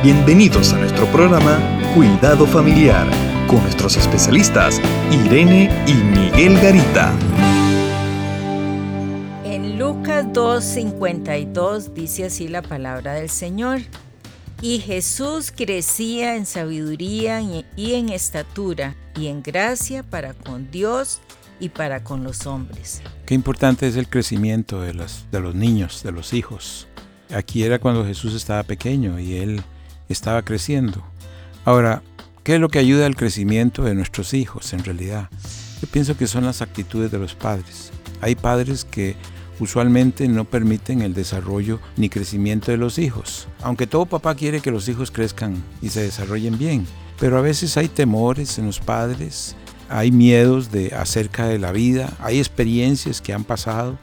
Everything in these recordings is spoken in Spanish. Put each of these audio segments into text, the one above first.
Bienvenidos a nuestro programa Cuidado Familiar con nuestros especialistas Irene y Miguel Garita. En Lucas 2.52 dice así la palabra del Señor. Y Jesús crecía en sabiduría y en estatura y en gracia para con Dios y para con los hombres. Qué importante es el crecimiento de los, de los niños, de los hijos. Aquí era cuando Jesús estaba pequeño y él estaba creciendo. Ahora, ¿qué es lo que ayuda al crecimiento de nuestros hijos en realidad? Yo pienso que son las actitudes de los padres. Hay padres que usualmente no permiten el desarrollo ni crecimiento de los hijos. Aunque todo papá quiere que los hijos crezcan y se desarrollen bien, pero a veces hay temores en los padres, hay miedos de acerca de la vida, hay experiencias que han pasado,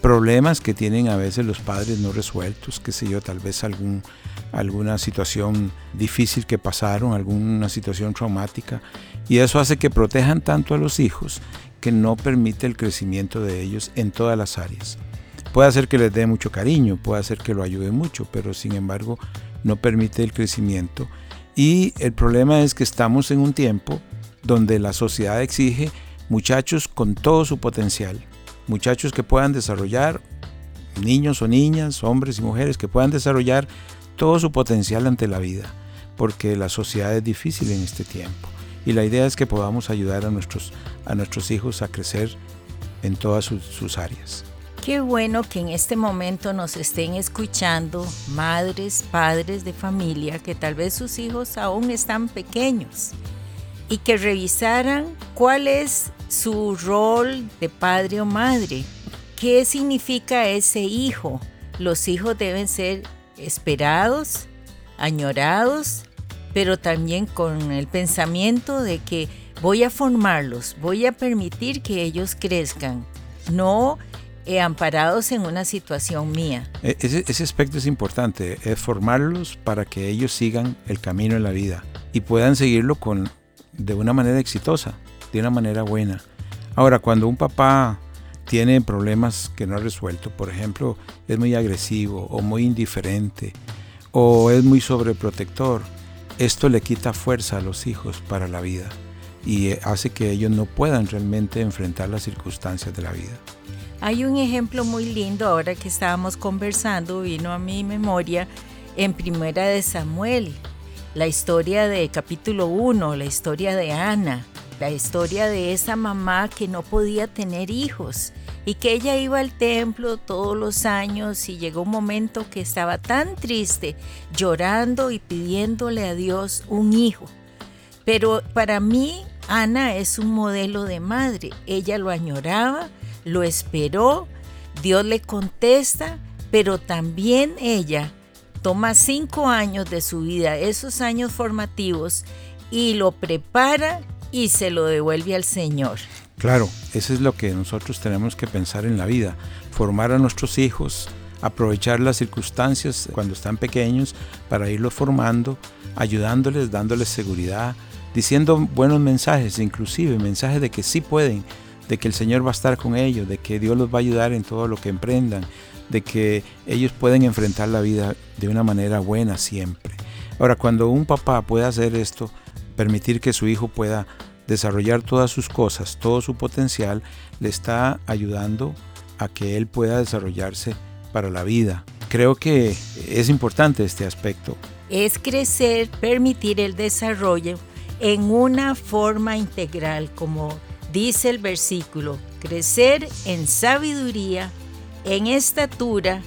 problemas que tienen a veces los padres no resueltos, qué sé yo, tal vez algún, alguna situación difícil que pasaron, alguna situación traumática, y eso hace que protejan tanto a los hijos que no permite el crecimiento de ellos en todas las áreas. Puede hacer que les dé mucho cariño, puede hacer que lo ayude mucho, pero sin embargo no permite el crecimiento. Y el problema es que estamos en un tiempo donde la sociedad exige muchachos con todo su potencial, muchachos que puedan desarrollar, niños o niñas, hombres y mujeres que puedan desarrollar todo su potencial ante la vida, porque la sociedad es difícil en este tiempo. Y la idea es que podamos ayudar a nuestros, a nuestros hijos a crecer en todas sus, áreas. Qué bueno que en este momento nos estén escuchando madres, padres de familia, que tal vez sus hijos aún están pequeños y que revisaran cuál es su rol de padre o madre. ¿Qué significa ese hijo? Los hijos deben ser esperados, añorados pero también con el pensamiento de que voy a formarlos, voy a permitir que ellos crezcan, no eh, amparados en una situación mía. E, ese, ese aspecto es importante, es formarlos para que ellos sigan el camino en la vida y puedan seguirlo con, de una manera exitosa, de una manera buena. Ahora, cuando un papá tiene problemas que no ha resuelto, por ejemplo, es muy agresivo o muy indiferente o es muy sobreprotector, esto le quita fuerza a los hijos para la vida y eh, hace que ellos no puedan realmente enfrentar las circunstancias de la vida. Hay un ejemplo muy lindo ahora que estábamos conversando, vino a mi memoria en Primera de Samuel, la historia de capítulo 1, la historia de Ana, la historia de esa mamá que no podía tener hijos y que ella iba al templo todos los años y llegó un momento que estaba tan triste, llorando y pidiéndole a Dios un hijo. Pero para mí, Ana es un modelo de madre. Ella lo añoraba, lo esperó, Dios le contesta, pero también ella toma cinco años de su vida, esos años formativos, y lo prepara y se lo devuelve al Señor. Claro, eso es lo que nosotros tenemos que pensar en la vida, formar a nuestros hijos, aprovechar las circunstancias cuando están pequeños para irlos formando, ayudándoles, dándoles seguridad, diciendo buenos mensajes, inclusive mensajes de que sí pueden, de que el Señor va a estar con ellos, de que Dios los va a ayudar en todo lo que emprendan, de que ellos pueden enfrentar la vida de una manera buena siempre. Ahora, cuando un papá puede hacer esto, permitir que su hijo pueda desarrollar todas sus cosas, todo su potencial, le está ayudando a que él pueda desarrollarse para la vida. Creo que es importante este aspecto. Es crecer, permitir el desarrollo en una forma integral, como dice el versículo, crecer en sabiduría, en estatura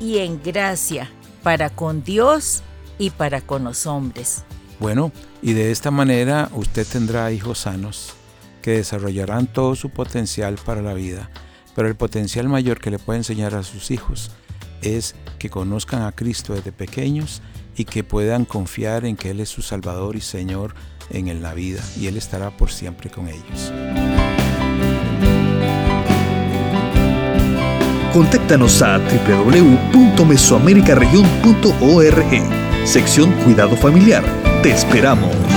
y en gracia para con Dios y para con los hombres. Bueno, y de esta manera usted tendrá hijos sanos que desarrollarán todo su potencial para la vida. Pero el potencial mayor que le puede enseñar a sus hijos es que conozcan a Cristo desde pequeños y que puedan confiar en que Él es su Salvador y Señor en la vida y Él estará por siempre con ellos. Contáctanos a www.mesoamericaregion.org, sección Cuidado Familiar te esperamos.